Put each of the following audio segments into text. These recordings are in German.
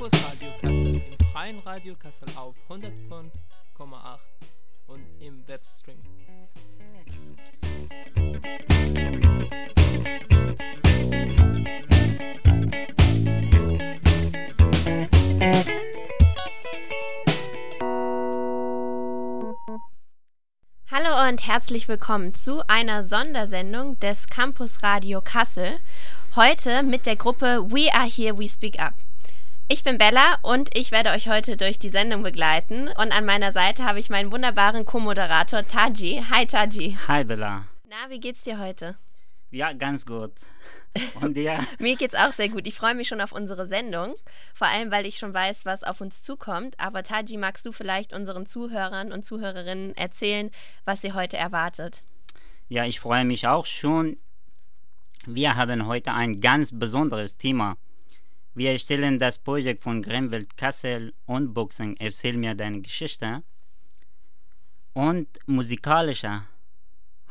Campus Radio Kassel im freien Radio Kassel auf 105,8 und im Webstream. Hallo und herzlich willkommen zu einer Sondersendung des Campus Radio Kassel. Heute mit der Gruppe We Are Here, We Speak Up. Ich bin Bella und ich werde euch heute durch die Sendung begleiten. Und an meiner Seite habe ich meinen wunderbaren Co-Moderator Taji. Hi Taji. Hi Bella. Na, wie geht's dir heute? Ja, ganz gut. Und dir? Mir geht's auch sehr gut. Ich freue mich schon auf unsere Sendung. Vor allem, weil ich schon weiß, was auf uns zukommt. Aber Taji, magst du vielleicht unseren Zuhörern und Zuhörerinnen erzählen, was sie heute erwartet? Ja, ich freue mich auch schon. Wir haben heute ein ganz besonderes Thema. Wir stellen das Projekt von Grenwelt Kassel Unboxing Erzähl mir deine Geschichte und musikalischer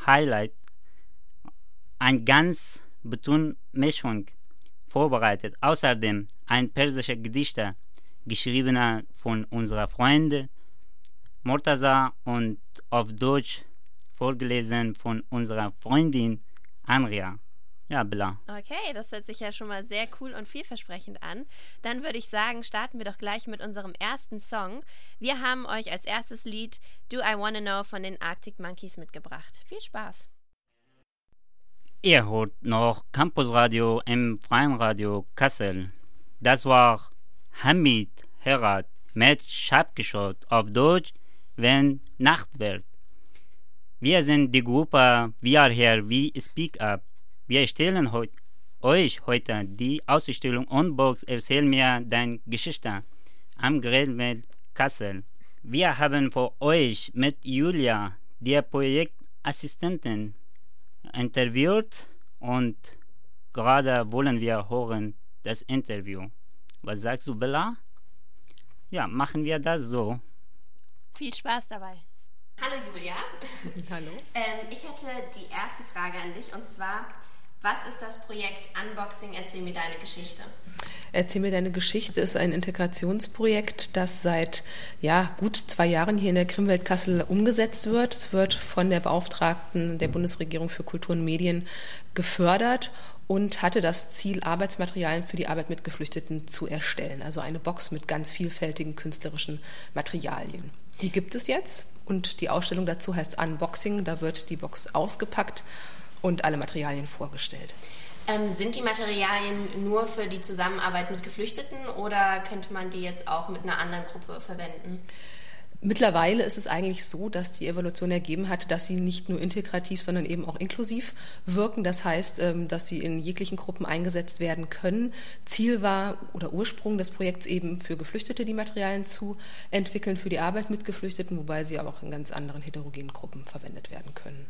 Highlight ein ganz Betonmischung vorbereitet. Außerdem ein persischer Gedichte, geschriebener von unserer Freundin Mortaza und auf Deutsch vorgelesen von unserer Freundin Andrea. Ja, Bella. Okay, das hört sich ja schon mal sehr cool und vielversprechend an. Dann würde ich sagen, starten wir doch gleich mit unserem ersten Song. Wir haben euch als erstes Lied Do I Wanna Know von den Arctic Monkeys mitgebracht. Viel Spaß! Ihr hört noch Campusradio im Freien Radio Kassel. Das war Hamid Herat mit Schabgeschott auf Deutsch, wenn Nacht wird. Wir sind die Gruppe We Are Here, We Speak Up. Wir stellen heut, euch heute die Ausstellung Unbox Erzähl mir deine Geschichte am Grillwelt Kassel. Wir haben für euch mit Julia, der Projektassistentin, interviewt und gerade wollen wir hören das Interview. Was sagst du, Bella? Ja, machen wir das so. Viel Spaß dabei. Hallo Julia. Hallo. Ähm, ich hätte die erste Frage an dich und zwar, was ist das Projekt Unboxing? Erzähl mir deine Geschichte. Erzähl mir deine Geschichte ist ein Integrationsprojekt, das seit ja, gut zwei Jahren hier in der Krimwelt Kassel umgesetzt wird. Es wird von der Beauftragten der Bundesregierung für Kultur und Medien gefördert und hatte das Ziel, Arbeitsmaterialien für die Arbeit mit Geflüchteten zu erstellen. Also eine Box mit ganz vielfältigen künstlerischen Materialien. Die gibt es jetzt und die Ausstellung dazu heißt Unboxing. Da wird die Box ausgepackt und alle Materialien vorgestellt. Ähm, sind die Materialien nur für die Zusammenarbeit mit Geflüchteten oder könnte man die jetzt auch mit einer anderen Gruppe verwenden? Mittlerweile ist es eigentlich so, dass die Evolution ergeben hat, dass sie nicht nur integrativ, sondern eben auch inklusiv wirken. Das heißt, ähm, dass sie in jeglichen Gruppen eingesetzt werden können. Ziel war oder Ursprung des Projekts eben für Geflüchtete die Materialien zu entwickeln, für die Arbeit mit Geflüchteten, wobei sie aber auch in ganz anderen heterogenen Gruppen verwendet werden können.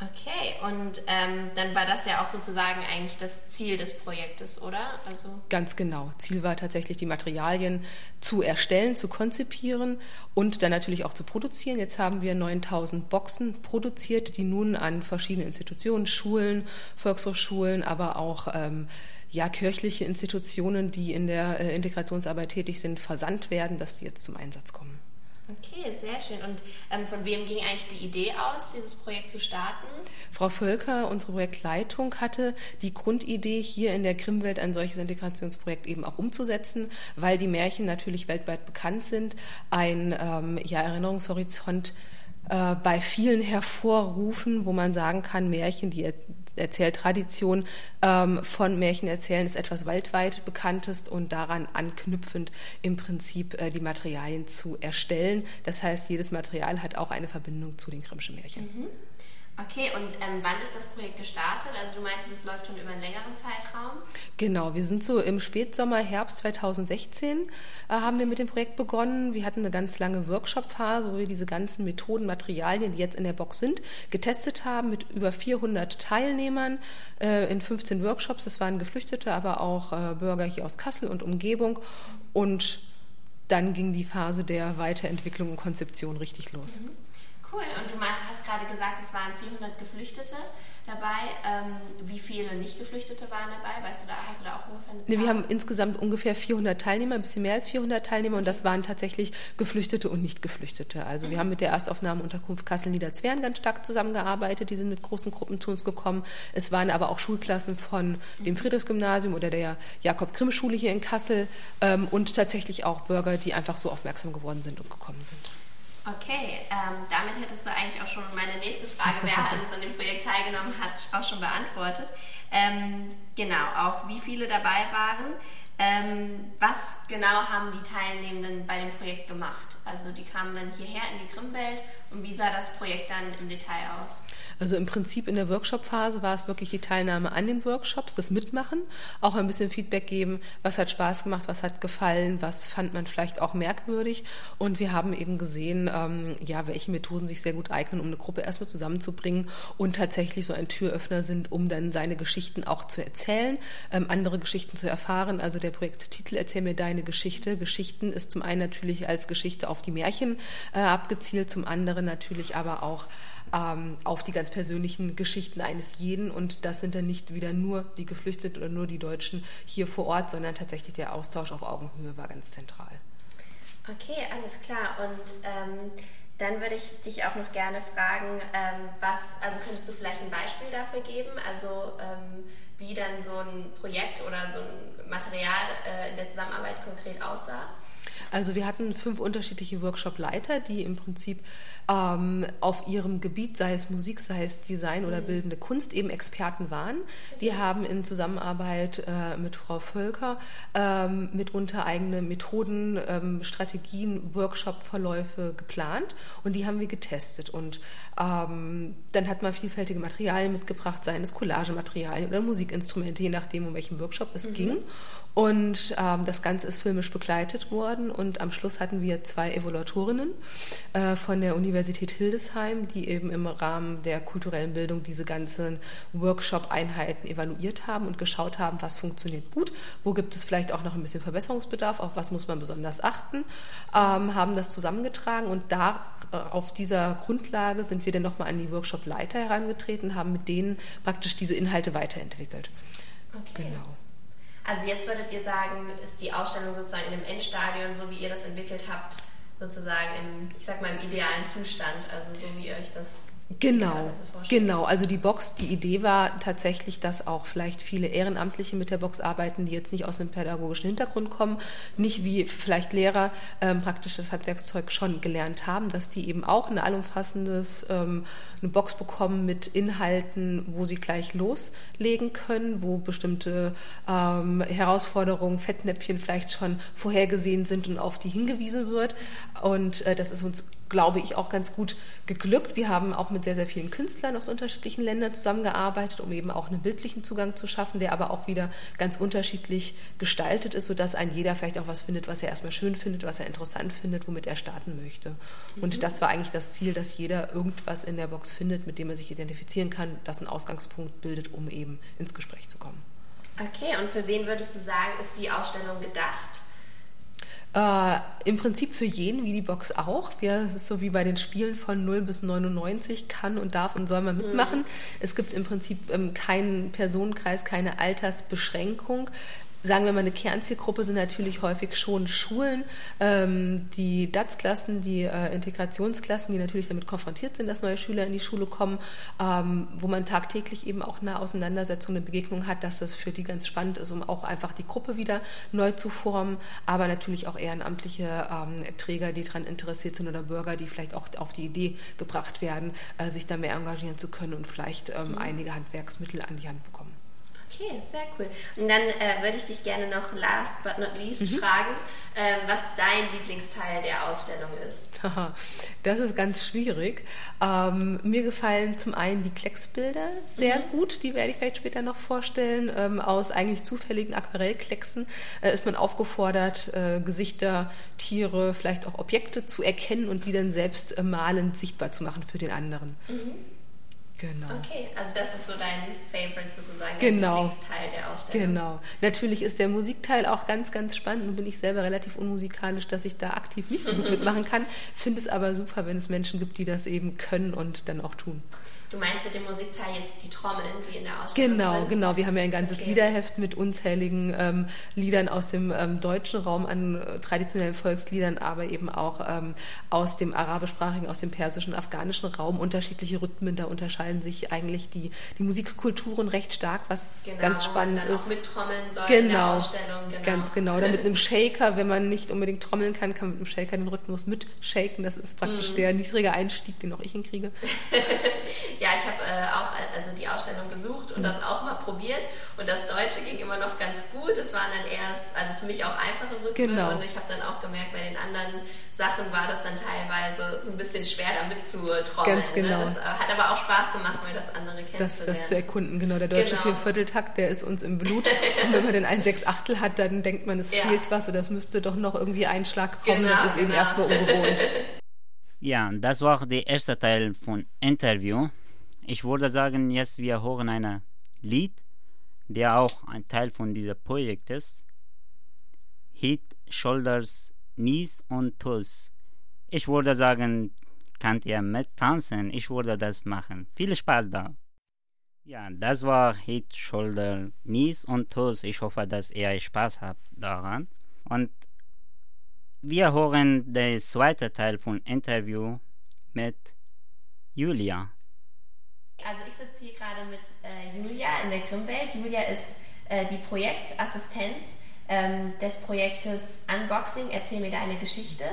Okay, und ähm, dann war das ja auch sozusagen eigentlich das Ziel des Projektes, oder? Also Ganz genau. Ziel war tatsächlich, die Materialien zu erstellen, zu konzipieren und dann natürlich auch zu produzieren. Jetzt haben wir 9000 Boxen produziert, die nun an verschiedene Institutionen, Schulen, Volkshochschulen, aber auch ähm, ja, kirchliche Institutionen, die in der äh, Integrationsarbeit tätig sind, versandt werden, dass sie jetzt zum Einsatz kommen. Okay, sehr schön. Und ähm, von wem ging eigentlich die Idee aus, dieses Projekt zu starten? Frau Völker, unsere Projektleitung, hatte die Grundidee, hier in der Grimmwelt ein solches Integrationsprojekt eben auch umzusetzen, weil die Märchen natürlich weltweit bekannt sind, ein ähm, ja, Erinnerungshorizont äh, bei vielen hervorrufen, wo man sagen kann, Märchen, die Erzähltradition ähm, von Märchen erzählen ist etwas weltweit bekanntes und daran anknüpfend im Prinzip äh, die Materialien zu erstellen. Das heißt, jedes Material hat auch eine Verbindung zu den Grimmschen Märchen. Mhm. Okay, und ähm, wann ist das Projekt gestartet? Also du meintest, es läuft schon über einen längeren Zeitraum? Genau, wir sind so im Spätsommer, Herbst 2016 äh, haben wir mit dem Projekt begonnen. Wir hatten eine ganz lange Workshop-Phase, wo wir diese ganzen Methoden, Materialien, die jetzt in der Box sind, getestet haben mit über 400 Teilnehmern äh, in 15 Workshops. Das waren Geflüchtete, aber auch äh, Bürger hier aus Kassel und Umgebung. Und dann ging die Phase der Weiterentwicklung und Konzeption richtig los. Mhm. Cool. Und du hast gerade gesagt, es waren 400 Geflüchtete dabei. Ähm, wie viele Nicht-Geflüchtete waren dabei? Weißt du da, hast du da auch ungefähr eine Zahl? Nee, wir haben insgesamt ungefähr 400 Teilnehmer, ein bisschen mehr als 400 Teilnehmer und das waren tatsächlich Geflüchtete und Nicht-Geflüchtete. Also mhm. wir haben mit der Erstaufnahmeunterkunft Kassel-Niederzweren ganz stark zusammengearbeitet. Die sind mit großen Gruppen zu uns gekommen. Es waren aber auch Schulklassen von dem Friedrichsgymnasium oder der Jakob-Grimm-Schule hier in Kassel ähm, und tatsächlich auch Bürger, die einfach so aufmerksam geworden sind und gekommen sind. Okay, ähm, damit hättest du eigentlich auch schon meine nächste Frage, wer alles an dem Projekt teilgenommen hat, auch schon beantwortet. Ähm, genau, auch wie viele dabei waren. Ähm, was genau haben die Teilnehmenden bei dem Projekt gemacht? Also die kamen dann hierher in die Grimmwelt und wie sah das Projekt dann im Detail aus? Also im Prinzip in der Workshop-Phase war es wirklich die Teilnahme an den Workshops, das Mitmachen, auch ein bisschen Feedback geben, was hat Spaß gemacht, was hat gefallen, was fand man vielleicht auch merkwürdig. Und wir haben eben gesehen, ähm, ja, welche Methoden sich sehr gut eignen, um eine Gruppe erstmal zusammenzubringen und tatsächlich so ein Türöffner sind, um dann seine Geschichten auch zu erzählen, ähm, andere Geschichten zu erfahren. Also der Projekttitel Erzähl mir deine Geschichte. Geschichten ist zum einen natürlich als Geschichte auf die Märchen äh, abgezielt, zum anderen natürlich aber auch ähm, auf die ganz persönlichen Geschichten eines jeden. Und das sind dann nicht wieder nur die Geflüchteten oder nur die Deutschen hier vor Ort, sondern tatsächlich der Austausch auf Augenhöhe war ganz zentral. Okay, alles klar. Und ähm, dann würde ich dich auch noch gerne fragen, ähm, was, also könntest du vielleicht ein Beispiel dafür geben? Also ähm, wie dann so ein Projekt oder so ein Material äh, in der Zusammenarbeit konkret aussah? Also wir hatten fünf unterschiedliche Workshop-Leiter, die im Prinzip ähm, auf ihrem Gebiet, sei es Musik, sei es Design oder bildende Kunst, eben Experten waren. Die haben in Zusammenarbeit äh, mit Frau Völker ähm, mitunter eigene Methoden, ähm, Strategien, Workshop-Verläufe geplant und die haben wir getestet. Und ähm, dann hat man vielfältige Materialien mitgebracht, seien es Collagematerialien oder Musikinstrumente, je nachdem, um welchen Workshop es mhm. ging. Und ähm, das Ganze ist filmisch begleitet worden und am Schluss hatten wir zwei Evaluatorinnen äh, von der Universität Hildesheim, die eben im Rahmen der kulturellen Bildung diese ganzen Workshop-Einheiten evaluiert haben und geschaut haben, was funktioniert gut, wo gibt es vielleicht auch noch ein bisschen Verbesserungsbedarf, auf was muss man besonders achten, ähm, haben das zusammengetragen und da äh, auf dieser Grundlage sind wir dann nochmal an die Workshop-Leiter herangetreten, haben mit denen praktisch diese Inhalte weiterentwickelt. Okay. Genau. Also jetzt würdet ihr sagen, ist die Ausstellung sozusagen in einem Endstadion, so wie ihr das entwickelt habt, sozusagen im, ich sag mal, im idealen Zustand, also so wie ihr euch das Genau, genau. Also die Box, die Idee war tatsächlich, dass auch vielleicht viele Ehrenamtliche mit der Box arbeiten, die jetzt nicht aus einem pädagogischen Hintergrund kommen, nicht wie vielleicht Lehrer ähm, praktisch das Handwerkszeug schon gelernt haben, dass die eben auch ein allumfassendes ähm, eine Box bekommen mit Inhalten, wo sie gleich loslegen können, wo bestimmte ähm, Herausforderungen, Fettnäpfchen vielleicht schon vorhergesehen sind und auf die hingewiesen wird. Und äh, das ist uns glaube ich, auch ganz gut geglückt. Wir haben auch mit sehr, sehr vielen Künstlern aus unterschiedlichen Ländern zusammengearbeitet, um eben auch einen bildlichen Zugang zu schaffen, der aber auch wieder ganz unterschiedlich gestaltet ist, sodass ein jeder vielleicht auch was findet, was er erstmal schön findet, was er interessant findet, womit er starten möchte. Und mhm. das war eigentlich das Ziel, dass jeder irgendwas in der Box findet, mit dem er sich identifizieren kann, das einen Ausgangspunkt bildet, um eben ins Gespräch zu kommen. Okay, und für wen würdest du sagen, ist die Ausstellung gedacht? Äh, Im Prinzip für jeden, wie die Box auch. Wir, so wie bei den Spielen von 0 bis 99 kann und darf und soll man mitmachen. Mhm. Es gibt im Prinzip ähm, keinen Personenkreis, keine Altersbeschränkung sagen wir mal, eine Kernzielgruppe sind natürlich häufig schon Schulen, ähm, die DATS-Klassen, die äh, Integrationsklassen, die natürlich damit konfrontiert sind, dass neue Schüler in die Schule kommen, ähm, wo man tagtäglich eben auch eine Auseinandersetzung, eine Begegnung hat, dass das für die ganz spannend ist, um auch einfach die Gruppe wieder neu zu formen, aber natürlich auch ehrenamtliche ähm, Träger, die daran interessiert sind oder Bürger, die vielleicht auch auf die Idee gebracht werden, äh, sich da mehr engagieren zu können und vielleicht ähm, mhm. einige Handwerksmittel an die Hand bekommen. Okay, sehr cool. Und dann äh, würde ich dich gerne noch last but not least mhm. fragen, äh, was dein Lieblingsteil der Ausstellung ist. das ist ganz schwierig. Ähm, mir gefallen zum einen die Klecksbilder sehr mhm. gut, die werde ich vielleicht später noch vorstellen. Ähm, aus eigentlich zufälligen Aquarellklecksen äh, ist man aufgefordert, äh, Gesichter, Tiere, vielleicht auch Objekte zu erkennen und die dann selbst äh, malend sichtbar zu machen für den anderen. Mhm. Genau. Okay, also das ist so dein Favorite sozusagen, genau. dein Lieblingsteil der Ausstellung. Genau. Natürlich ist der Musikteil auch ganz, ganz spannend. Nun bin ich selber relativ unmusikalisch, dass ich da aktiv nicht so gut mitmachen kann. Finde es aber super, wenn es Menschen gibt, die das eben können und dann auch tun. Du meinst mit dem Musikteil jetzt die Trommeln, die in der Ausstellung genau, sind? Genau, genau. Wir haben ja ein ganzes okay. Liederheft mit unzähligen ähm, Liedern aus dem ähm, deutschen Raum an äh, traditionellen Volksliedern, aber eben auch ähm, aus dem arabischsprachigen, aus dem persischen, afghanischen Raum. Unterschiedliche Rhythmen, da unterscheiden sich eigentlich die, die Musikkulturen recht stark, was genau, ganz spannend dann ist. Auch mit Trommeln soll genau, in der Ausstellung. Genau. Ganz genau. Oder mit einem Shaker, wenn man nicht unbedingt trommeln kann, kann man mit einem Shaker den Rhythmus mitshaken. Das ist praktisch Mhm. der niedrige Einstieg, den auch ich hinkriege. ja, ich habe äh, auch also die Ausstellung besucht und das auch mal probiert. Und das Deutsche ging immer noch ganz gut. Es waren dann eher, also für mich auch einfache Rhythmen. Genau. Und ich habe dann auch gemerkt, bei den anderen Sachen war das dann teilweise so ein bisschen schwer damit zu trommeln. Ganz genau. Ne? Das äh, hat aber auch Spaß gemacht, mal das andere Das, kennenzulernen. das zu erkunden, genau. Der deutsche Genau. Viervierteltakt, der ist uns im Blut. Und wenn man den ein Sechsachtel hat, dann denkt man, es Ja. fehlt was oder es müsste doch noch irgendwie ein Schlag kommen. Genau, das ist eben genau. erstmal ungewohnt. Ja, das war der erste Teil von Interview. Ich würde sagen, jetzt wir hören ein Lied, der auch ein Teil von diesem Projekt ist. Head, Shoulders, Knees und Toes. Ich würde sagen, könnt ihr mittanzen? Ich würde das machen. Viel Spaß da. Ja, das war Head, Shoulder, Knees und Toes. Ich hoffe, dass ihr Spaß habt daran. Und wir hören den zweiten Teil von Interview mit Julia. Also ich sitze hier gerade mit äh, Julia in der Grimmwelt. Julia ist äh, die Projektassistenz ähm, des Projektes Unboxing. Erzähl mir deine Geschichte.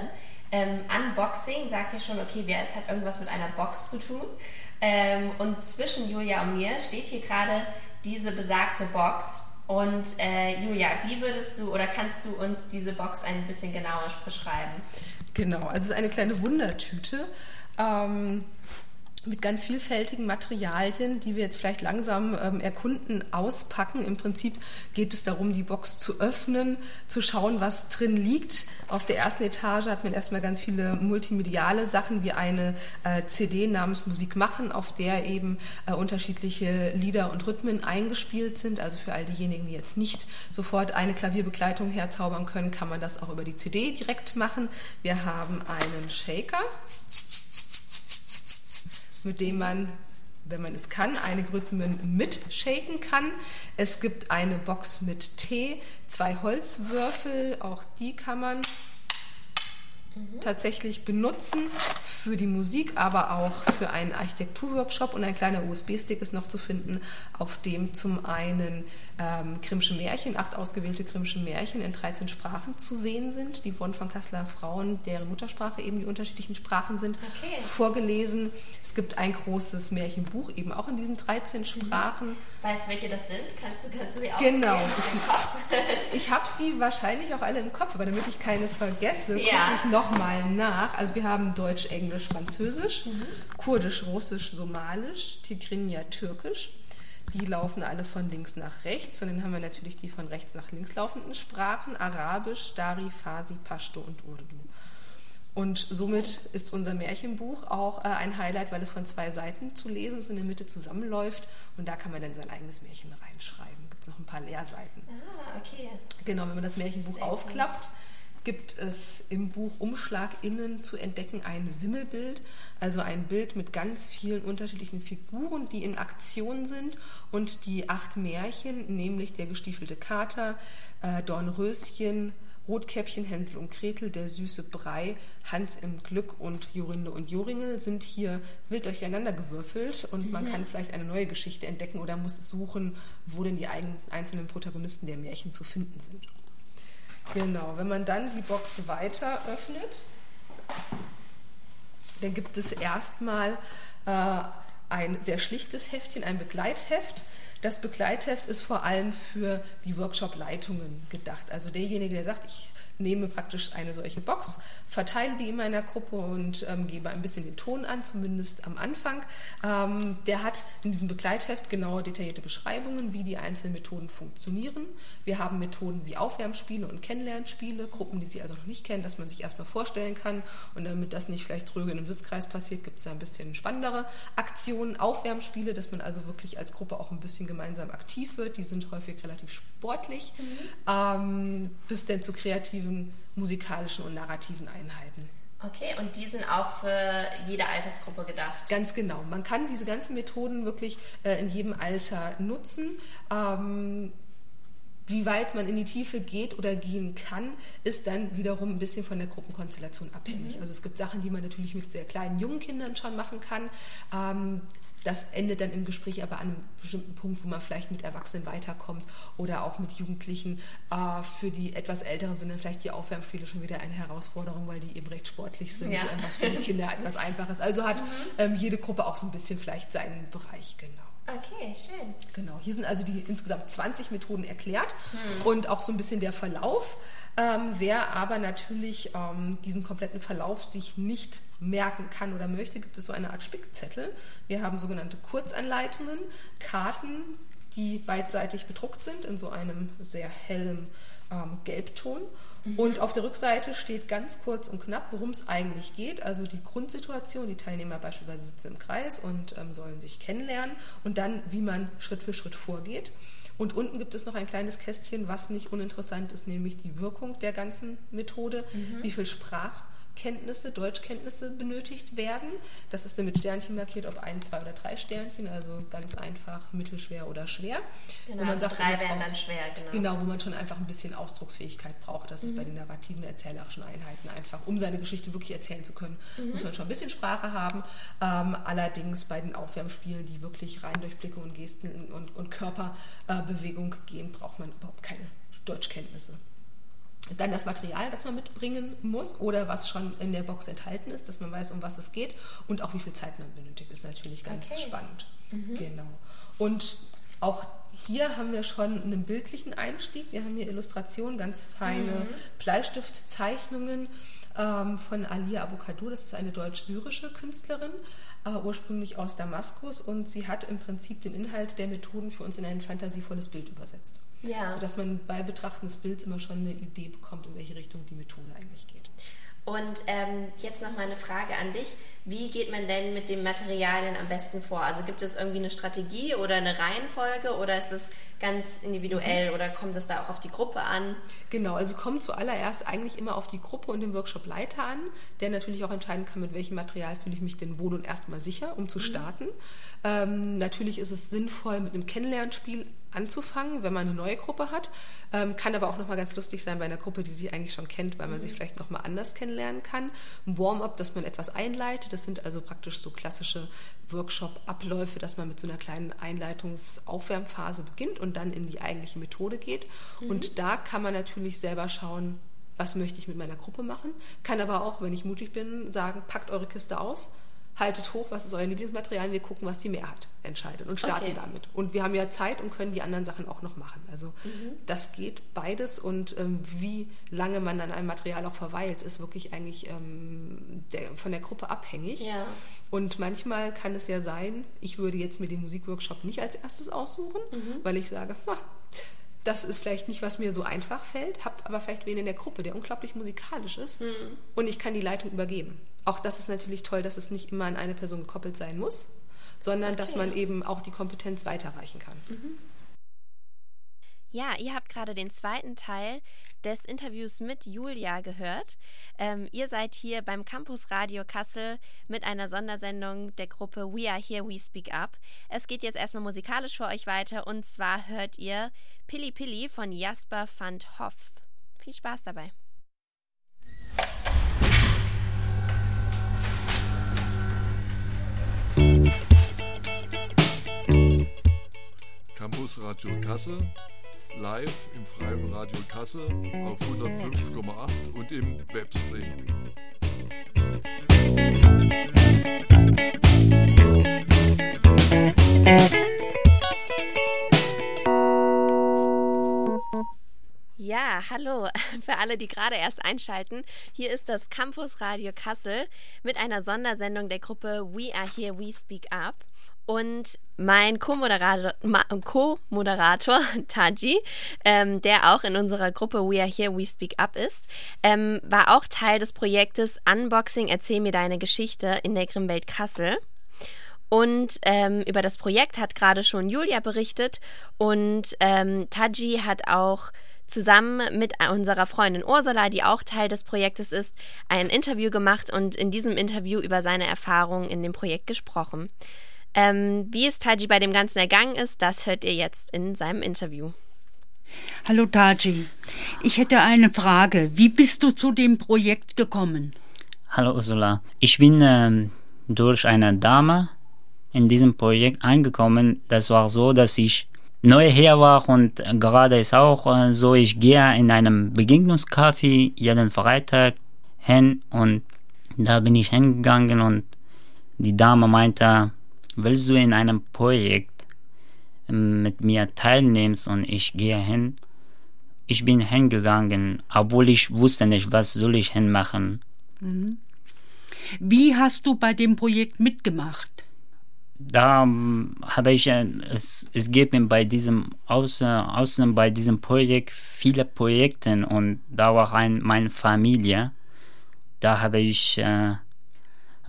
Ähm, Unboxing sagt ja schon, okay, wer es hat irgendwas mit einer Box zu tun. Ähm, und zwischen Julia und mir steht hier gerade diese besagte Box. Und äh, Julia, wie würdest du oder kannst du uns diese Box ein bisschen genauer beschreiben? Genau, also es ist eine kleine Wundertüte. Ähm, mit ganz vielfältigen Materialien, die wir jetzt vielleicht langsam ähm, erkunden, auspacken. Im Prinzip geht es darum, die Box zu öffnen, zu schauen, was drin liegt. Auf der ersten Etage hat man erstmal ganz viele multimediale Sachen wie eine äh, CD namens Musik machen, auf der eben äh, unterschiedliche Lieder und Rhythmen eingespielt sind. Also für all diejenigen, die jetzt nicht sofort eine Klavierbegleitung herzaubern können, kann man das auch über die CD direkt machen. Wir haben einen Shaker mit dem man, wenn man es kann, einige Rhythmen mitshaken kann. Es gibt eine Box mit Tee, zwei Holzwürfel, auch die kann man tatsächlich benutzen für die Musik, aber auch für einen Architekturworkshop und ein kleiner USB-Stick ist noch zu finden, auf dem zum einen ähm, Grimmsche Märchen, acht ausgewählte Grimmsche Märchen in 13 Sprachen zu sehen sind. Die wurden von Kasseler Frauen, deren Muttersprache eben die unterschiedlichen Sprachen sind, Okay. vorgelesen. Es gibt ein großes Märchenbuch, eben auch in diesen 13 Sprachen. Weißt du, welche das sind? Kannst du, kannst du die Genau. aus dem Kopf? Ich habe sie wahrscheinlich auch alle im Kopf, aber damit ich keine vergesse, Ja. gucke ich nochmal nach. Also wir haben Deutsch, Englisch, Französisch, Kurdisch, Russisch, Somalisch, Tigrinya, Türkisch. Die laufen alle von links nach rechts. Und dann haben wir natürlich die von rechts nach links laufenden Sprachen. Arabisch, Dari, Farsi, Pashto und Urdu. Und somit ist unser Märchenbuch auch äh, ein Highlight, weil es von zwei Seiten zu lesen ist und in der Mitte zusammenläuft. Und da kann man dann sein eigenes Märchen reinschreiben. Gibt es noch ein paar Leerseiten. Ah, okay. Genau, wenn man das Märchenbuch aufklappt, gibt es im Buch Umschlag innen zu entdecken ein Wimmelbild, also ein Bild mit ganz vielen unterschiedlichen Figuren, die in Aktion sind. Und die acht Märchen, nämlich der gestiefelte Kater, äh, Dornröschen, Rotkäppchen, Hänsel und Gretel, der süße Brei, Hans im Glück und Jorinde und Joringel sind hier wild durcheinander gewürfelt. Und man kann vielleicht eine neue Geschichte entdecken oder muss suchen, wo denn die einzelnen Protagonisten der Märchen zu finden sind. Genau, wenn man dann die Box weiter öffnet, dann gibt es erstmal äh, ein sehr schlichtes Heftchen, ein Begleitheft. Das Begleitheft ist vor allem für die Workshop-Leitungen gedacht. Also derjenige, der sagt, ich nehme praktisch eine solche Box, verteile die in meiner Gruppe und ähm, gebe ein bisschen den Ton an, zumindest am Anfang. Ähm, der hat in diesem Begleitheft genaue detaillierte Beschreibungen, wie die einzelnen Methoden funktionieren. Wir haben Methoden wie Aufwärmspiele und Kennenlernspiele, Gruppen, die Sie also noch nicht kennen, dass man sich erstmal vorstellen kann. Und damit das nicht vielleicht tröge in einem Sitzkreis passiert, gibt es da ein bisschen spannendere Aktionen, Aufwärmspiele, dass man also wirklich als Gruppe auch ein bisschen gemeinsam aktiv wird. Die sind häufig relativ sportlich, mhm. ähm, bis denn zu kreativen musikalischen und narrativen Einheiten. Okay, und die sind auch für jede Altersgruppe gedacht? Ganz genau. Man kann diese ganzen Methoden wirklich äh, in jedem Alter nutzen. Ähm, wie weit man in die Tiefe geht oder gehen kann, ist dann wiederum ein bisschen von der Gruppenkonstellation abhängig. Mhm. Also es gibt Sachen, die man natürlich mit sehr kleinen jungen Kindern schon machen kann. Ähm, das endet dann im Gespräch aber an einem bestimmten Punkt, wo man vielleicht mit Erwachsenen weiterkommt oder auch mit Jugendlichen. Äh, für die etwas Älteren sind dann vielleicht die Aufwärmspiele schon wieder eine Herausforderung, weil die eben recht sportlich sind, ja. was für die Kinder etwas einfaches. Also hat mhm. ähm, jede Gruppe auch so ein bisschen vielleicht seinen Bereich, genau. Okay, schön. Genau, hier sind also die insgesamt 20 Methoden erklärt hm. und auch so ein bisschen der Verlauf. Ähm, wer aber natürlich ähm, diesen kompletten Verlauf sich nicht merken kann oder möchte, gibt es so eine Art Spickzettel. Wir haben sogenannte Kurzanleitungen, Karten, die beidseitig bedruckt sind in so einem sehr hellen ähm, Gelbton. Und auf der Rückseite steht ganz kurz und knapp, worum es eigentlich geht. Also die Grundsituation, die Teilnehmer beispielsweise sitzen im Kreis und ähm, sollen sich kennenlernen und dann, wie man Schritt für Schritt vorgeht. Und unten gibt es noch ein kleines Kästchen, was nicht uninteressant ist, nämlich die Wirkung der ganzen Methode, mhm. wie viel Sprach Kenntnisse, Deutschkenntnisse benötigt werden. Das ist dann mit Sternchen markiert, ob ein, zwei oder drei Sternchen, also ganz einfach, mittelschwer oder schwer. Genau, wo man also sagt, drei wären dann schwer, genau. Genau, wo man schon einfach ein bisschen Ausdrucksfähigkeit braucht. Das mhm. ist bei den narrativen, erzählerischen Einheiten einfach, um seine Geschichte wirklich erzählen zu können, mhm. muss man schon ein bisschen Sprache haben. Ähm, allerdings bei den Aufwärmspielen, die wirklich rein durch Blicke und Gesten und, und Körperbewegung äh, gehen, braucht man überhaupt keine Deutschkenntnisse. Dann das Material, das man mitbringen muss oder was schon in der Box enthalten ist, dass man weiß, um was es geht und auch wie viel Zeit man benötigt, ist natürlich ganz okay. spannend. Mhm. Genau. Und auch hier haben wir schon einen bildlichen Einstieg. Wir haben hier Illustrationen, ganz feine mhm. Bleistiftzeichnungen ähm, von Alia Abukadou. Das ist eine deutsch-syrische Künstlerin, äh, ursprünglich aus Damaskus. Und sie hat im Prinzip den Inhalt der Methoden für uns in ein fantasievolles Bild übersetzt. Ja. Sodass man bei Betrachten des Bilds immer schon eine Idee bekommt, in welche Richtung die Methode eigentlich geht. Und ähm, jetzt noch mal eine Frage an dich. Wie geht man denn mit den Materialien am besten vor? Also gibt es irgendwie eine Strategie oder eine Reihenfolge oder ist es ganz individuell mhm. oder kommt es da auch auf die Gruppe an? Genau, also kommt zuallererst eigentlich immer auf die Gruppe und den Workshop-Leiter an, der natürlich auch entscheiden kann, mit welchem Material fühle ich mich denn wohl und erstmal sicher, um zu mhm. starten. Ähm, natürlich ist es sinnvoll, mit einem Kennenlernspiel anzufangen, wenn man eine neue Gruppe hat. Ähm, kann aber auch nochmal ganz lustig sein bei einer Gruppe, die sie eigentlich schon kennt, weil man mhm. sich vielleicht nochmal anders kennenlernen kann. Ein Warm-up, dass man etwas einleitet. Das sind also praktisch so klassische Workshop-Abläufe, dass man mit so einer kleinen Einleitungs-Aufwärmphase beginnt und dann in die eigentliche Methode geht. Mhm. Und da kann man natürlich selber schauen, was möchte ich mit meiner Gruppe machen. Kann aber auch, wenn ich mutig bin, sagen, packt eure Kiste aus haltet hoch, was ist euer Lieblingsmaterial, wir gucken, was die Mehrheit entscheidet und starten okay. damit. Und wir haben ja Zeit und können die anderen Sachen auch noch machen. Also mhm. das geht beides und ähm, wie lange man an einem Material auch verweilt, ist wirklich eigentlich ähm, der, von der Gruppe abhängig. Ja. Und manchmal kann es ja sein, ich würde jetzt mir den Musikworkshop nicht als erstes aussuchen, mhm. weil ich sage, das ist vielleicht nicht, was mir so einfach fällt, habt aber vielleicht wen in der Gruppe, der unglaublich musikalisch ist mhm. und ich kann die Leitung übergeben. Auch das ist natürlich toll, dass es nicht immer an eine Person gekoppelt sein muss, sondern okay. dass man eben auch die Kompetenz weiterreichen kann. Mhm. Ja, ihr habt gerade den zweiten Teil des Interviews mit Julia gehört. Ähm, ihr seid hier beim Campus Radio Kassel mit einer Sondersendung der Gruppe We Are Here, We Speak Up. Es geht jetzt erstmal musikalisch für euch weiter und zwar hört ihr Pilli Pilli von Jasper van Hoff. Viel Spaß dabei. Campus Radio Kassel live im Freien Radio Kassel auf 105,8 und im Webstream. Ja, Hallo, für alle, die gerade erst einschalten. Hier ist das Campus Radio Kassel mit einer Sondersendung der Gruppe We Are Here, We Speak Up. Und mein Co-Moderator, Co Taji, ähm, der auch in unserer Gruppe We Are Here, We Speak Up ist, ähm, war auch Teil des Projektes Unboxing Erzähl mir deine Geschichte in der Grimmwelt Kassel. Und ähm, über das Projekt hat gerade schon Julia berichtet und ähm, Taji hat auch zusammen mit unserer Freundin Ursula, die auch Teil des Projektes ist, ein Interview gemacht und in diesem Interview über seine Erfahrungen in dem Projekt gesprochen. Ähm, wie es Taji bei dem Ganzen ergangen ist, das hört ihr jetzt in seinem Interview. Hallo Taji, ich hätte eine Frage. Wie bist du zu dem Projekt gekommen? Hallo Ursula, ich bin ähm, durch eine Dame in diesem Projekt eingekommen. Das war so, dass ich neu her war und gerade ist auch äh, so, ich gehe in einem Begegnungscafé jeden Freitag hin und da bin ich hingegangen und die Dame meinte, willst du in einem Projekt mit mir teilnehmen und ich gehe hin. Ich bin hingegangen, obwohl ich wusste nicht, was soll ich hinmachen. Mhm. Wie hast du bei dem Projekt mitgemacht? Da um, habe ich, äh, es, es gibt bei diesem, außer, außer bei diesem Projekt viele Projekte und da war ein, meine Familie. Da habe ich äh,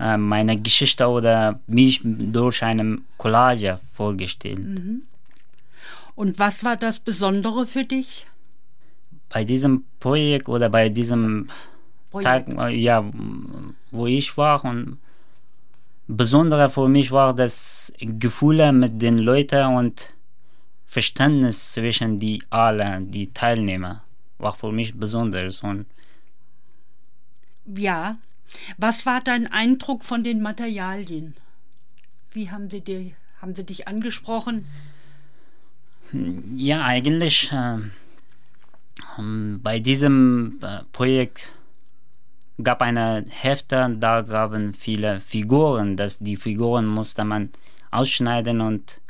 äh, meine Geschichte oder mich durch eine Collage vorgestellt. Mhm. Und was war das Besondere für dich? Bei diesem Projekt oder bei diesem Projekt. Tag, äh, ja, wo ich war und Besondere für mich war das Gefühl mit den Leuten und Verständnis zwischen die alle, die Teilnehmer, war für mich besonders und ja, was war dein Eindruck von den Materialien? Wie haben sie, dir, haben sie dich angesprochen? Ja, eigentlich äh, ähm, bei diesem äh, Projekt gab eine Hefte, da gaben viele Figuren, dass die Figuren musste man ausschneiden und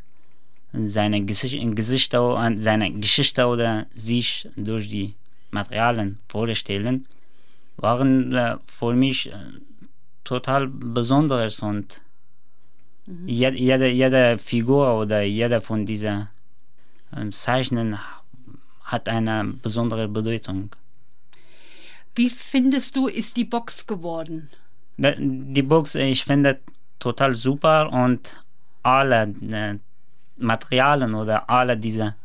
seine Gesichter, seine Geschichte oder sich durch die Materialien vorstellen waren äh, für mich äh, total besonderes und mhm. jede, jede, jede Figur oder jeder von diesen äh, Zeichnen hat eine besondere Bedeutung. Wie findest du, ist die Box geworden? Die Box, ich finde total super und alle äh, Materialien oder alle diese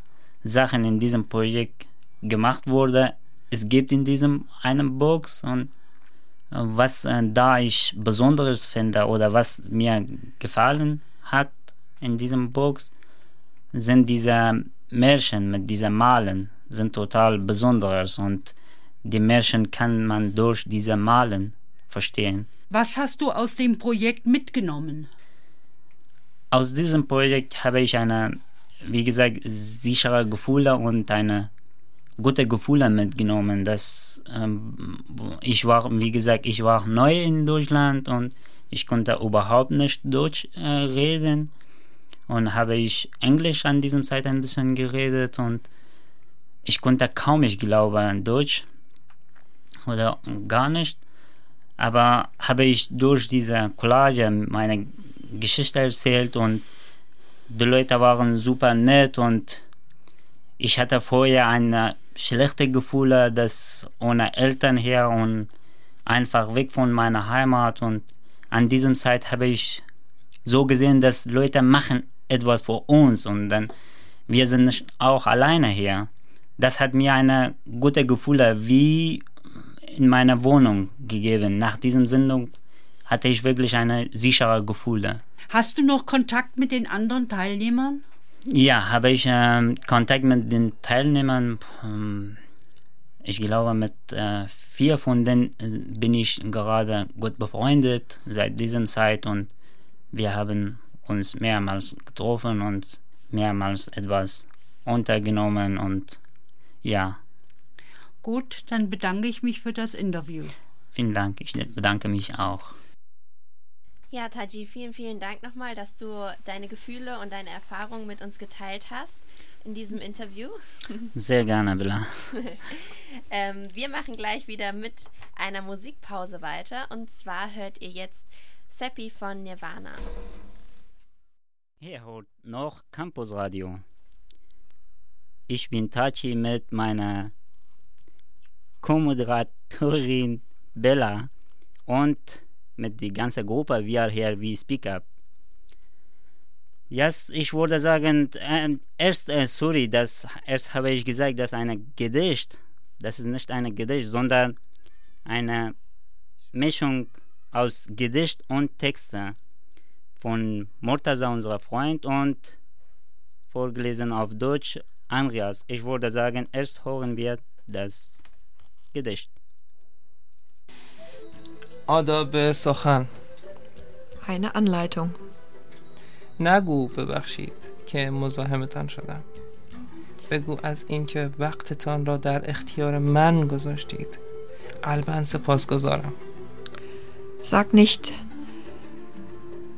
Sachen in diesem Projekt gemacht wurde, es gibt in diesem einen Box und äh, was äh, da ich Besonderes finde oder was mir gefallen hat in diesem Box sind diese Märchen mit diesen Malen sind total besonderes und die Märchen kann man durch diese Malen verstehen. Was hast du aus dem Projekt mitgenommen? Aus diesem Projekt habe ich eine, wie gesagt, sichere Gefühle und eine gute Gefühle mitgenommen. Dass ähm, ich war, wie gesagt, ich war neu in Deutschland und ich konnte überhaupt nicht Deutsch äh, reden und habe ich Englisch an diesem Zeit ein bisschen geredet und ich konnte kaum, ich glaube, an Deutsch oder gar nicht. Aber habe ich durch diese Collage meine Geschichte erzählt und die Leute waren super nett und ich hatte vorher eine schlechte Gefühle, dass ohne Eltern her und einfach weg von meiner Heimat und an diesem Zeit habe ich so gesehen, dass Leute machen etwas für uns und dann wir sind auch alleine hier. Das hat mir eine gute Gefühle wie in meiner Wohnung gegeben. Nach diesem Sendung hatte ich wirklich eine sichere Gefühle. Hast du noch Kontakt mit den anderen Teilnehmern? Ja, habe ich äh, Kontakt mit den Teilnehmern. Ähm, ich glaube, mit äh, vier von denen äh, bin ich gerade gut befreundet seit diesem Zeit und wir haben uns mehrmals getroffen und mehrmals etwas untergenommen und ja. Gut, dann bedanke ich mich für das Interview. Vielen Dank, ich bedanke mich auch. Ja, Taji, vielen, vielen Dank nochmal, dass du deine Gefühle und deine Erfahrungen mit uns geteilt hast in diesem Interview. Sehr gerne, Bella. ähm, wir machen gleich wieder mit einer Musikpause weiter. Und zwar hört ihr jetzt Seppi von Nirvana. Hier hört noch Campus Radio. Ich bin Tachi mit meiner Co-Moderatorin Bella und mit der ganzen Gruppe wir hier wie Speak Up. Yes, ich würde sagen, äh, erst, äh, sorry, das, erst habe ich gesagt, dass ein Gedicht, das ist nicht ein Gedicht, sondern eine Mischung aus Gedicht und Texte von Mortaza, unser Freund, und vorgelesen auf Deutsch Andreas. Ich würde sagen, erst hören wir das Gedicht. آداب سخن Eine Anleitung. نگو ببخشید که مزاحمتان شدم بگو از اینکه وقتتان را در اختیار من گذاشتید قلبا سپاسگزارم Sag nicht,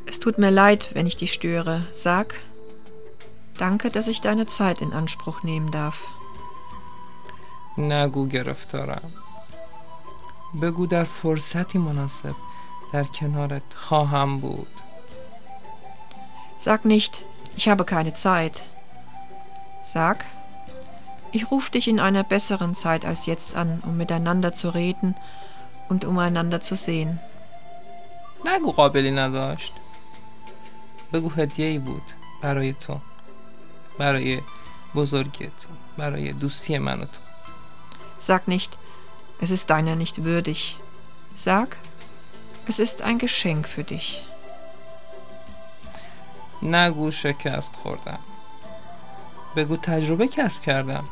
es tut mir leid, wenn ich dich störe. Sag, danke, dass ich deine Zeit in Anspruch nehmen darf. نگو گرفتارم بگو در فرصتی مناسب در کنارت خواهم بود Sag nicht, ich habe keine Zeit. Sag, ich rufe dich in einer besseren Zeit als jetzt an, um miteinander zu reden und um einander zu sehen. نگو قابلی نداشت بگو هدیه ای بود برای تو برای بزرگی تو برای دوستی من و تو Sag nicht, es ist deiner nicht würdig. Sag, es ist ein Geschenk für dich. نگو شکست خوردم بگو تجربه کسب کردم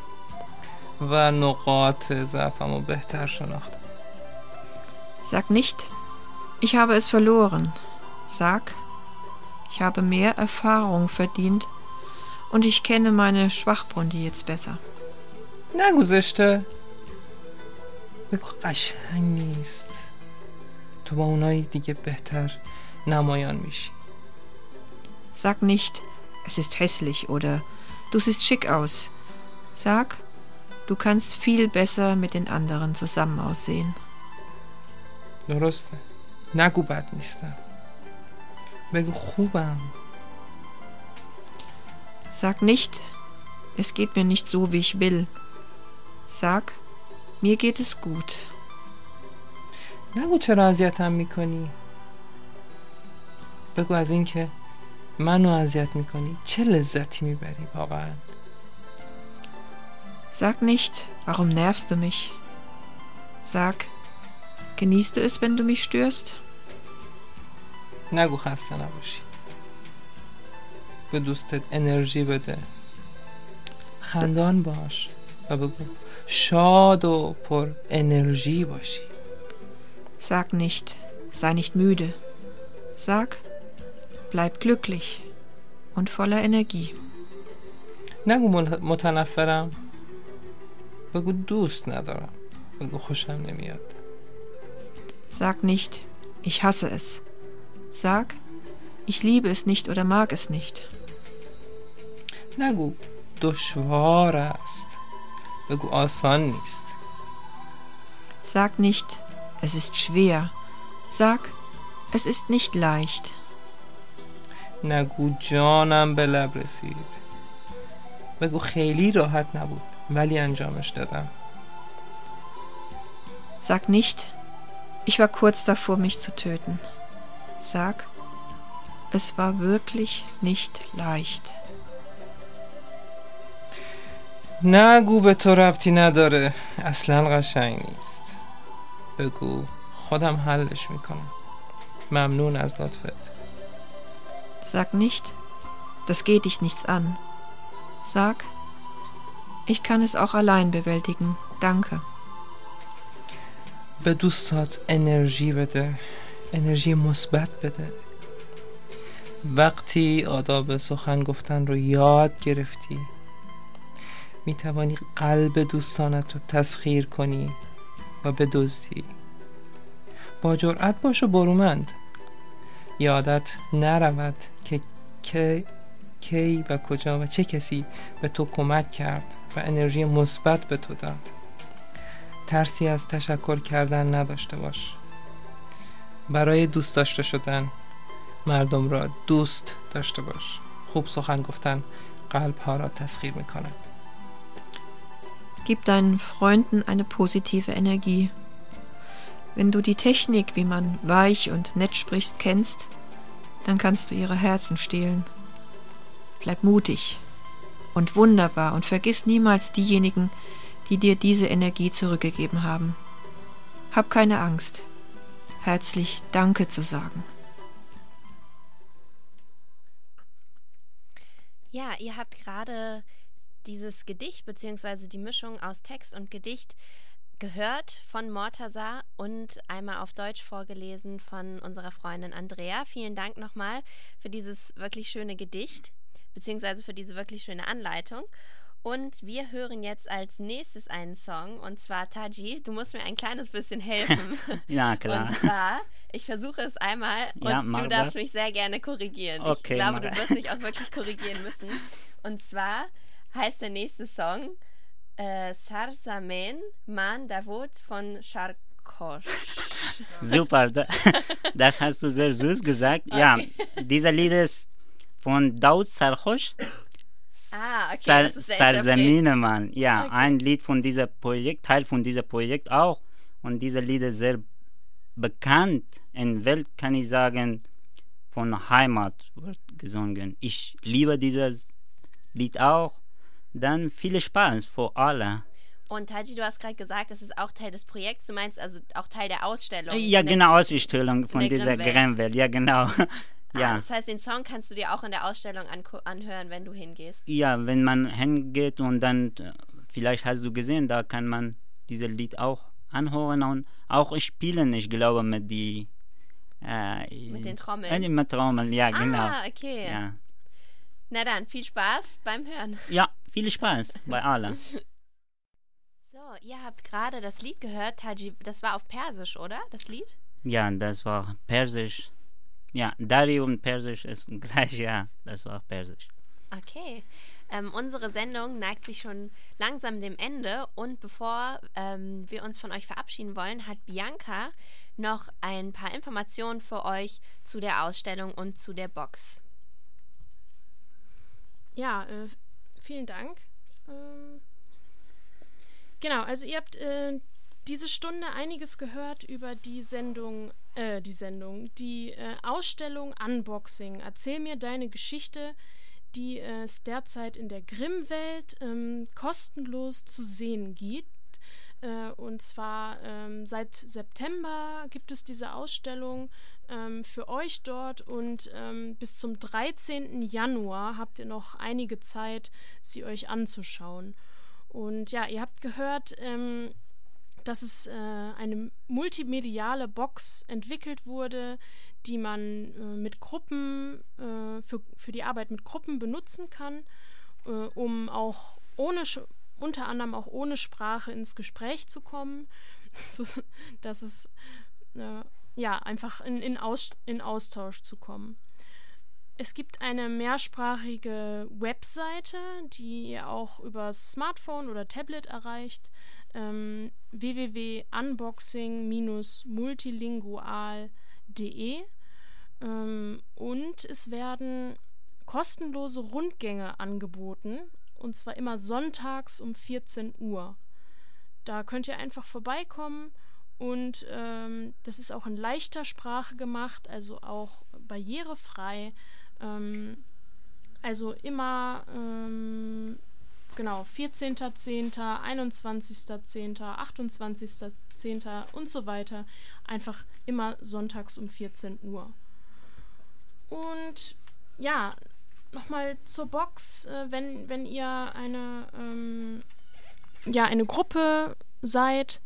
و نقاط ضعفم رو بهتر شناختم Sag nicht, ich habe es verloren. Sag, ich habe mehr Erfahrung verdient und ich kenne meine Schwachpunkte jetzt besser. نگو زشته بگو قشنگ نیست تو با اونایی دیگه بهتر نمایان میشی Sag nicht, es ist hässlich oder du siehst schick aus. Sag, du kannst viel besser mit den anderen zusammen aussehen. درسته نگو بد نیستم بگو خوبم Sag nicht, es geht mir nicht so, wie ich will. Sag, mir geht es gut. نگو چرا اذیتم می‌کنی بگو از اینکه منو اذیت می‌کنی چه لذتی می‌بری واقعا Sag nicht, warum nervst du mich? Sag, genießt du es, wenn du mich störst? نگو خسته نباشی به دوستت انرژی بده خندان باش و بگو شاد و پر انرژی باشی Sag nicht, sei nicht müde. Sag, bleib glücklich und voller Energie. نگو مل- متنفرم بگو دوست ندارم بگو خوشم نمیاد Sag nicht, ich hasse es. Sag, ich liebe es nicht oder mag es nicht. نگو دشوار است بگو آسان نیست Sag nicht, es ist schwer. Sag, es ist nicht leicht. نگو جانم به لب رسید بگو خیلی راحت نبود ولی انجامش دادم Sag nicht, ich war kurz davor, mich zu töten. Sag, es war wirklich nicht leicht. نگو به تو ربطی نداره. اصلا قشنگ نیست. بگو خودم حلش می‌کنم. ممنون از لطفت. Sag nicht, das geht dich nichts an. Sag, ich kann es auch allein bewältigen. Danke. به دوستات انرژی بده. انرژی مثبت بده. وقتی آداب سخن گفتن رو یاد گرفتی می توانی قلب دوستانت رو تسخیر کنی و بدزدی. با جرأت باش و برومند. یادت نرود که, که کی و کجا و چه کسی به تو کمک کرد و انرژی مثبت به تو داد. ترسی از تشکر کردن نداشته باش. برای دوست داشته شدن مردم را دوست داشته باش. خوب سخن گفتن قلب ها را تسخیر می کند Gib deinen Freunden eine positive Energie. Wenn du die Technik, wie man weich und nett sprichst, kennst, dann kannst du ihre Herzen stehlen. Bleib mutig und wunderbar und vergiss niemals diejenigen, die dir diese Energie zurückgegeben haben. Hab keine Angst, herzlich Danke zu sagen. Ja, ihr habt gerade dieses Gedicht bzw. die Mischung aus Text und Gedicht gehört von Mortaza und einmal auf Deutsch vorgelesen von unserer Freundin Andrea. Vielen Dank nochmal für dieses wirklich schöne Gedicht bzw. für diese wirklich schöne Anleitung. Und wir hören jetzt als nächstes einen Song und zwar Taji. Du musst mir ein kleines bisschen helfen. ja, klar. Und zwar, ich versuche es einmal und Ja, du darfst das. mich sehr gerne korrigieren. Okay, ich glaube, du wirst mich auch wirklich korrigieren müssen. Und zwar heißt der nächste Song äh, Sarsamen Man Davut von Sharkosh. Super, da, das hast du sehr süß gesagt. Ja, dieser Lied ist von Daud Sarhosh, Ah, okay, Sar das ist der Mann. Ja, Okay. ein Lied von diesem Projekt, Teil von diesem Projekt auch. Und dieser Lied ist sehr bekannt in Welt, kann ich sagen, von Heimat wird gesungen. Ich liebe dieses Lied auch. Dann viel Spaß für alle. Und Taji, du hast gerade gesagt, das ist auch Teil des Projekts. Du meinst also auch Teil der Ausstellung. Ja, in der- genau, Ausstellung von dieser. Grimmwelt. Ja, genau. Ah, Ja. das heißt, den Song kannst du dir auch in der Ausstellung anhören, wenn du hingehst. Ja, wenn man hingeht und dann, äh, vielleicht hast du gesehen, da kann man dieses Lied auch anhören und auch spielen, ich glaube, mit die. Äh, Mit den Trommeln? Äh, mit Trommeln, ja, genau. Ah, okay. Ja. Na dann, viel Spaß beim Hören. ja, viel Spaß bei allen. So, ihr habt gerade das Lied gehört, Taji. Das war auf Persisch, oder? Das Lied? Ja, das war Persisch. Ja, Dari und Persisch ist gleich, ja, das war Persisch. Okay. Ähm, unsere Sendung neigt sich schon langsam dem Ende und bevor ähm, wir uns von euch verabschieden wollen, hat Bianca noch ein paar Informationen für euch zu der Ausstellung und zu der Box. Ja, äh, vielen Dank. Ähm, genau, also ihr habt äh, diese Stunde einiges gehört über die Sendung, äh, die Sendung, die äh, Ausstellung Unboxing. Erzähl mir deine Geschichte, die es derzeit in der Grimm-Welt ähm, kostenlos zu sehen gibt. Äh, und zwar ähm, seit September gibt es diese Ausstellung ähm, für euch dort und ähm, bis zum 13. Januar habt ihr noch einige Zeit, sie euch anzuschauen. Und ja, ihr habt gehört, ähm, dass es äh, eine multimediale Box entwickelt wurde, die man äh, mit Gruppen, äh, für, für die Arbeit mit Gruppen benutzen kann, äh, um auch ohne, unter anderem auch ohne Sprache ins Gespräch zu kommen. so, dass es äh, ja einfach in, in, Aus, in Austausch zu kommen. Es gibt eine mehrsprachige Webseite, die ihr auch über Smartphone oder Tablet erreicht. Ähm, www.unboxing-multilingual.de ähm, und es werden kostenlose Rundgänge angeboten und zwar immer sonntags um 14 Uhr. Da könnt ihr einfach vorbeikommen und ähm, das ist auch in leichter Sprache gemacht, also auch barrierefrei. Ähm, also immer ähm, genau 14.10., 21.10., 28.10. und so weiter. Einfach immer sonntags um 14 Uhr. Und ja, nochmal zur Box, äh, wenn, wenn ihr eine, ähm, ja, eine Gruppe seid,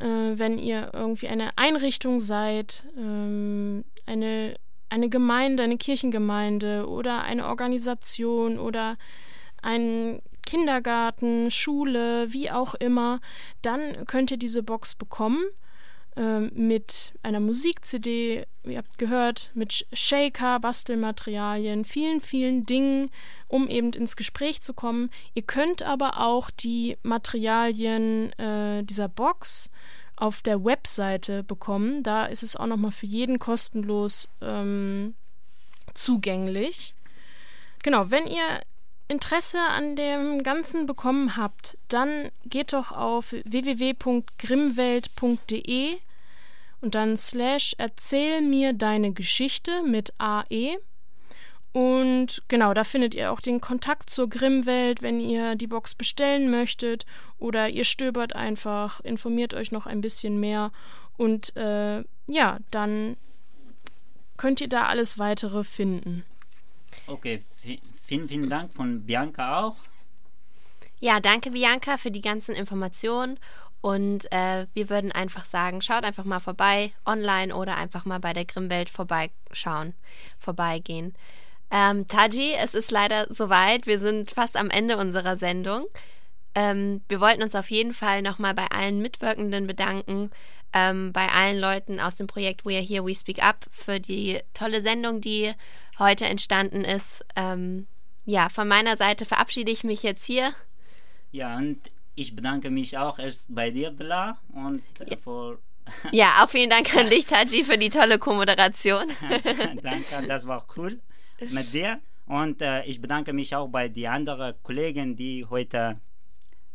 äh, wenn ihr irgendwie eine Einrichtung seid, ähm, eine, eine Gemeinde, eine Kirchengemeinde oder eine Organisation oder ein Kindergarten, Schule, wie auch immer, dann könnt ihr diese Box bekommen. Ähm, mit einer Musik-CD, ihr habt gehört, mit Shaker, Bastelmaterialien, vielen, vielen Dingen, um eben ins Gespräch zu kommen. Ihr könnt aber auch die Materialien äh, dieser Box auf der Webseite bekommen. Da ist es auch nochmal für jeden kostenlos ähm, zugänglich. Genau, wenn ihr Interesse an dem Ganzen bekommen habt, dann geht doch auf www.grimmwelt.de und dann slash erzähl mir deine Geschichte mit AE. Und genau, da findet ihr auch den Kontakt zur Grimmwelt, wenn ihr die Box bestellen möchtet oder ihr stöbert einfach, informiert euch noch ein bisschen mehr und äh, ja, dann könnt ihr da alles weitere finden. Okay, vielen, vielen Dank von Bianca auch. Ja, danke Bianca für die ganzen Informationen und äh, wir würden einfach sagen, schaut einfach mal vorbei, online oder einfach mal bei der Grimmwelt vorbeischauen, vorbeigehen. Ähm, Taji, es ist leider soweit. Wir sind fast am Ende unserer Sendung. Ähm, wir wollten uns auf jeden Fall nochmal bei allen Mitwirkenden bedanken, ähm, bei allen Leuten aus dem Projekt We Are Here, We Speak Up für die tolle Sendung, die heute entstanden ist. Ähm, ja, von meiner Seite verabschiede ich mich jetzt hier. Ja, und ich bedanke mich auch erst bei dir, Bella, und ja. für ja, auch vielen Dank an dich, Taji, für die tolle Co-Moderation. Danke, das war cool mit dir. Und äh, ich bedanke mich auch bei den anderen Kollegen, die heute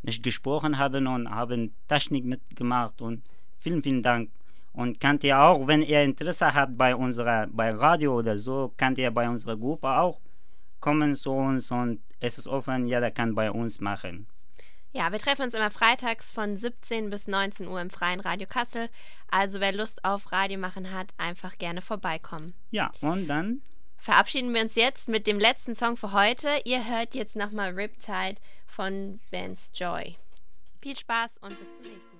nicht gesprochen haben und haben Technik mitgemacht. Und vielen, vielen Dank. Und könnt ihr auch, wenn ihr Interesse habt bei unserer, bei Radio oder so, könnt ihr bei unserer Gruppe auch kommen zu uns und es ist offen, jeder kann bei uns machen. Ja, wir treffen uns immer freitags von 17 bis 19 Uhr im Freien Radio Kassel. Also wer Lust auf Radio machen hat, einfach gerne vorbeikommen. Ja, und dann verabschieden wir uns jetzt mit dem letzten Song für heute. Ihr hört jetzt nochmal Riptide von Vance Joy. Viel Spaß und bis zum nächsten Mal.